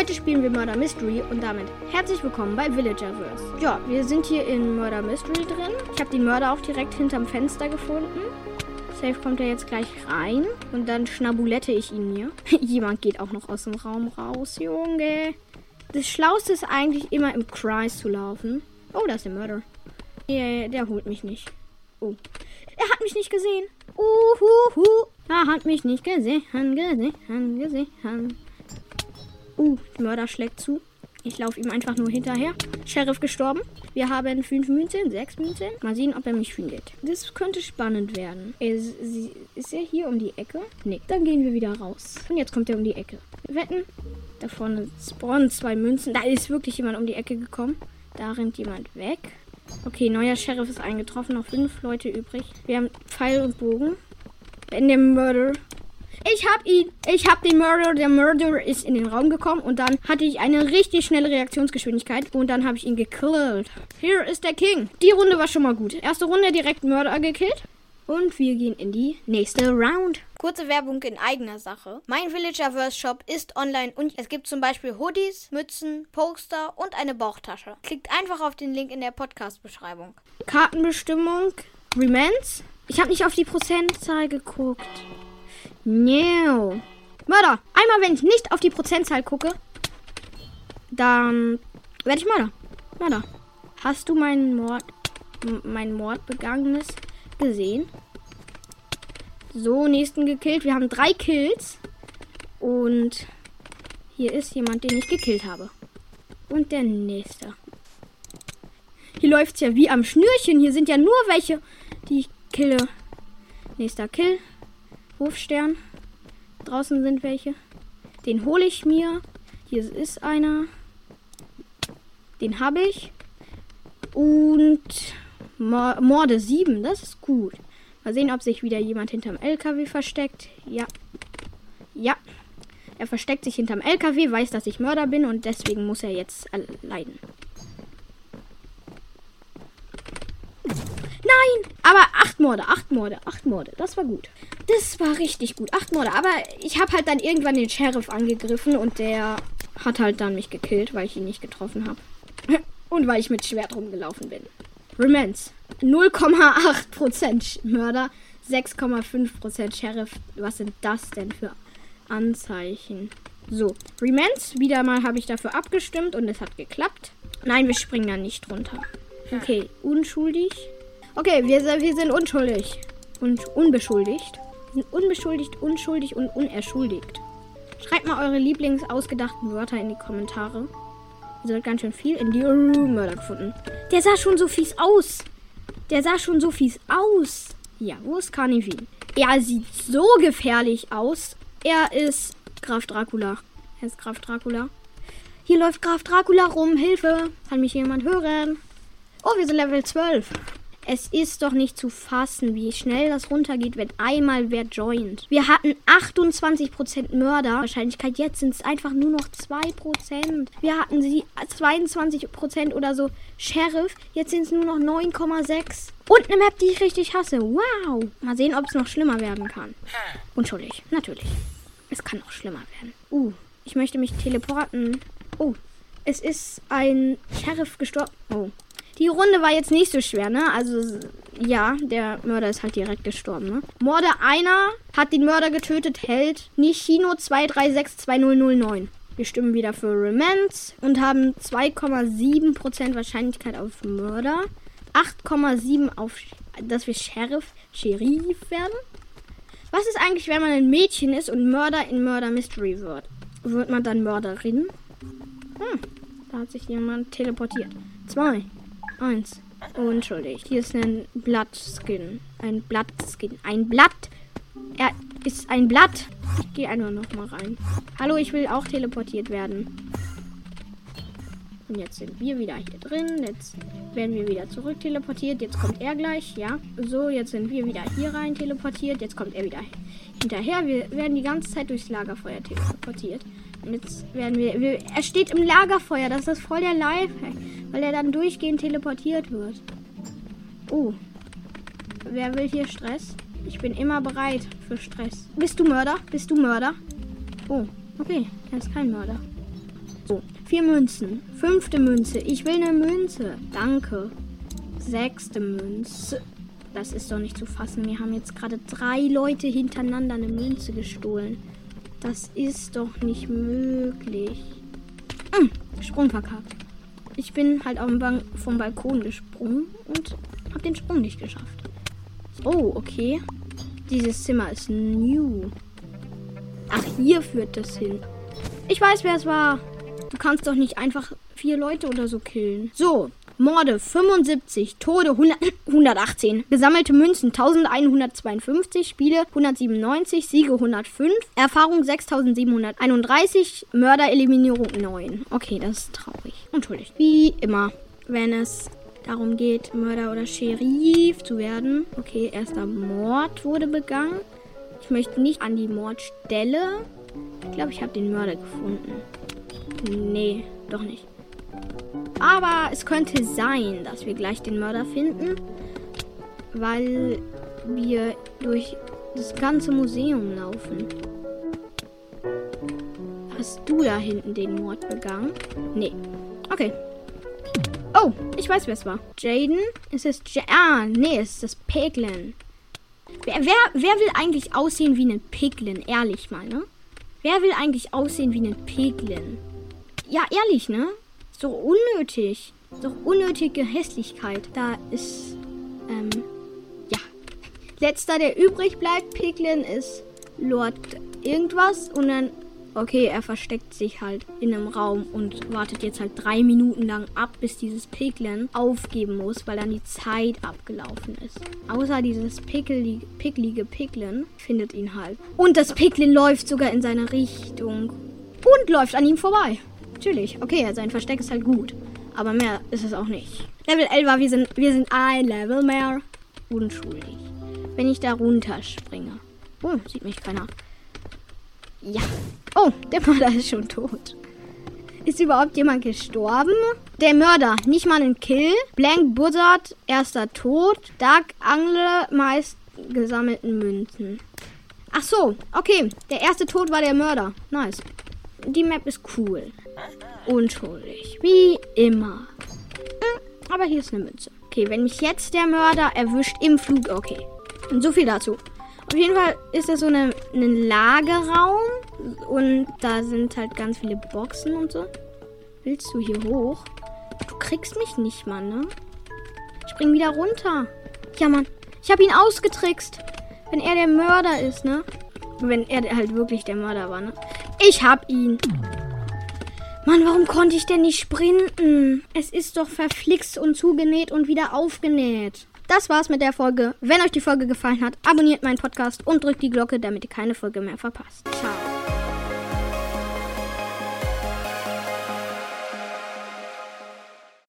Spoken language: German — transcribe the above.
Heute spielen wir Murder Mystery und damit herzlich willkommen bei Villagerverse. Ja, wir sind hier in Murder Mystery drin. Ich habe den Mörder auch direkt hinterm Fenster gefunden. Safe kommt er jetzt gleich rein und dann schnabulette ich ihn hier. Jemand geht auch noch aus dem Raum raus, Junge. Das Schlauste ist eigentlich immer im Kreis zu laufen. Oh, da ist der Mörder. Der, der holt mich nicht. Oh. Er hat mich nicht gesehen. Uhuhu. Er hat mich nicht gesehen, gesehen, gesehen. Uh, der Mörder schlägt zu. Ich laufe ihm einfach nur hinterher. Sheriff gestorben. Wir haben fünf Münzen, sechs Münzen. Mal sehen, ob er mich findet. Das könnte spannend werden. Ist, ist er hier um die Ecke? Nee. Dann gehen wir wieder raus. Und jetzt kommt er um die Ecke. Wetten. Da vorne spawnen zwei Münzen. Da ist wirklich jemand um die Ecke gekommen. Da rennt jemand weg. Okay, neuer Sheriff ist eingetroffen. Noch fünf Leute übrig. Wir haben Pfeil und Bogen. Wenn der Mörder ich hab ihn. Ich hab den Murder. Der Murderer ist in den Raum gekommen und dann hatte ich eine richtig schnelle Reaktionsgeschwindigkeit und dann habe ich ihn gekillt. Hier ist der King. Die Runde war schon mal gut. Erste Runde direkt Mörder gekillt. Und wir gehen in die nächste Round. Kurze Werbung in eigener Sache. Mein Villagerverse Shop ist online und es gibt zum Beispiel Hoodies, Mützen, Poster und eine Bauchtasche. Klickt einfach auf den Link in der Podcast-Beschreibung. Kartenbestimmung. Remans. Ich habe nicht auf die Prozentzahl geguckt. No. Mörder. Einmal, wenn ich nicht auf die Prozentzahl gucke, dann werde ich Mörder. Mörder. Hast du meinen Mord, mein Mord gesehen? So, nächsten gekillt. Wir haben drei Kills. Und hier ist jemand, den ich gekillt habe. Und der nächste. Hier läuft es ja wie am Schnürchen. Hier sind ja nur welche, die ich kille. Nächster Kill. Hofstern. Draußen sind welche. Den hole ich mir. Hier ist einer. Den habe ich. Und Morde 7, das ist gut. Mal sehen, ob sich wieder jemand hinterm LKW versteckt. Ja. Ja. Er versteckt sich hinterm LKW, weiß, dass ich Mörder bin und deswegen muss er jetzt leiden. Nein! Aber acht Morde, acht Morde, acht Morde. Das war gut. Das war richtig gut. Acht Morde. Aber ich habe halt dann irgendwann den Sheriff angegriffen und der hat halt dann mich gekillt, weil ich ihn nicht getroffen habe. Und weil ich mit Schwert rumgelaufen bin. Remens. 0,8% Mörder, 6,5% Sheriff. Was sind das denn für Anzeichen? So, Remens. Wieder mal habe ich dafür abgestimmt und es hat geklappt. Nein, wir springen da nicht runter. Okay, unschuldig. Okay, wir, wir sind unschuldig. Und unbeschuldigt. Sind unbeschuldigt, unschuldig und unerschuldigt. Schreibt mal eure Lieblingsausgedachten Wörter in die Kommentare. Ihr seid ganz schön viel in die Mörder gefunden. Der sah schon so fies aus. Der sah schon so fies aus. Ja, wo ist Carnivin? Er sieht so gefährlich aus. Er ist Graf Dracula. Er ist Graf Dracula. Hier läuft Graf Dracula rum. Hilfe. Kann mich jemand hören? Oh, wir sind Level 12. Es ist doch nicht zu fassen, wie schnell das runtergeht, wenn einmal wer joint. Wir hatten 28% Mörderwahrscheinlichkeit. Jetzt sind es einfach nur noch 2%. Wir hatten sie 22% oder so Sheriff. Jetzt sind es nur noch 9,6. Und eine Map, die ich richtig hasse. Wow. Mal sehen, ob es noch schlimmer werden kann. Unschuldig. Natürlich. Es kann noch schlimmer werden. Uh, ich möchte mich teleporten. Oh, es ist ein Sheriff gestorben. Oh, die Runde war jetzt nicht so schwer, ne? Also, ja, der Mörder ist halt direkt gestorben, ne? Morde einer hat den Mörder getötet, hält Nishino 2362009. Wir stimmen wieder für Remens und haben 2,7% Wahrscheinlichkeit auf Mörder. 8,7% auf, dass wir Sheriff, Sheriff werden. Was ist eigentlich, wenn man ein Mädchen ist und Mörder in Mörder Mystery wird? Wird man dann Mörderin? Hm, da hat sich jemand teleportiert. Zwei. Eins. Unschuldig. Hier ist ein Blattskin. Ein Blattskin. Ein Blatt. Er ist ein Blatt. Ich gehe einfach noch mal rein. Hallo, ich will auch teleportiert werden. Und jetzt sind wir wieder hier drin. Jetzt werden wir wieder zurück teleportiert. Jetzt kommt er gleich, ja. So, jetzt sind wir wieder hier rein teleportiert. Jetzt kommt er wieder hinterher. Wir werden die ganze Zeit durchs Lagerfeuer teleportiert. Jetzt werden wir, wir er steht im Lagerfeuer. Das ist voll der Lifehack weil er dann durchgehend teleportiert wird. Oh. Wer will hier Stress? Ich bin immer bereit für Stress. Bist du Mörder? Bist du Mörder? Oh, okay. Er ist kein Mörder. So, vier Münzen. Fünfte Münze. Ich will eine Münze. Danke. Sechste Münze. Das ist doch nicht zu fassen. Wir haben jetzt gerade drei Leute hintereinander eine Münze gestohlen. Das ist doch nicht möglich. Hm, Sprung verkackt. Ich bin halt auf Ban vom Balkon gesprungen und habe den Sprung nicht geschafft. Oh, okay. Dieses Zimmer ist new. Ach, hier führt das hin. Ich weiß, wer es war. Du kannst doch nicht einfach vier Leute oder so killen. So, Morde 75, Tode 100, 118, gesammelte Münzen 1152, Spiele 197, Siege 105, Erfahrung 6731, Mördereliminierung 9. Okay, das ist traurig. Entschuldigt. Wie immer, wenn es darum geht, Mörder oder Sheriff zu werden. Okay, erster Mord wurde begangen. Ich möchte nicht an die Mordstelle. Ich glaube, ich habe den Mörder gefunden. Nee, doch nicht. Aber es könnte sein, dass wir gleich den Mörder finden, weil wir durch das ganze Museum laufen. Hast du da hinten den Mord begangen? Nee. Okay. Oh, ich weiß, wer es war. Jaden? Ist es ja Ah, nee, es ist das Piglin. Wer, wer, wer will eigentlich aussehen wie ein Piglin? Ehrlich mal, ne? Wer will eigentlich aussehen wie ein Piglin? Ja, ehrlich, ne? Ist doch unnötig. Ist doch unnötige Hässlichkeit. Da ist, ähm, ja. Letzter, der übrig bleibt, Piglin, ist Lord irgendwas. Und dann, okay, er versteckt sich halt in einem Raum und wartet jetzt halt drei Minuten lang ab, bis dieses Piglin aufgeben muss, weil dann die Zeit abgelaufen ist. Außer dieses picklige, Piglin findet ihn halt. Und das Piglin läuft sogar in seine Richtung und läuft an ihm vorbei. Natürlich. Okay, sein Versteck ist halt gut. Aber mehr ist es auch nicht. Level 11 war, wir sind, wir sind ein Level mehr unschuldig. Wenn ich da runterspringe. Oh, sieht mich keiner. Ja. Oh, der Mörder ist schon tot. Ist überhaupt jemand gestorben? Der Mörder, nicht mal ein Kill. Blank Buzzard, erster Tod. Dark Angle, meist gesammelten Münzen. Ach so, okay. Der erste Tod war der Mörder. Nice. Die Map ist cool. Unschuldig. Wie immer. Hm, aber hier ist eine Münze. Okay, wenn mich jetzt der Mörder erwischt im Flug. Okay. Und so viel dazu. Auf jeden Fall ist das so eine, ein Lagerraum. Und da sind halt ganz viele Boxen und so. Willst du hier hoch? Du kriegst mich nicht, Mann, ne? Spring wieder runter. Ja, Mann. Ich habe ihn ausgetrickst. Wenn er der Mörder ist, ne? Wenn er halt wirklich der Mörder war, ne? Ich hab ihn. Mann, warum konnte ich denn nicht sprinten? Es ist doch verflixt und zugenäht und wieder aufgenäht. Das war's mit der Folge. Wenn euch die Folge gefallen hat, abonniert meinen Podcast und drückt die Glocke, damit ihr keine Folge mehr verpasst. Ciao.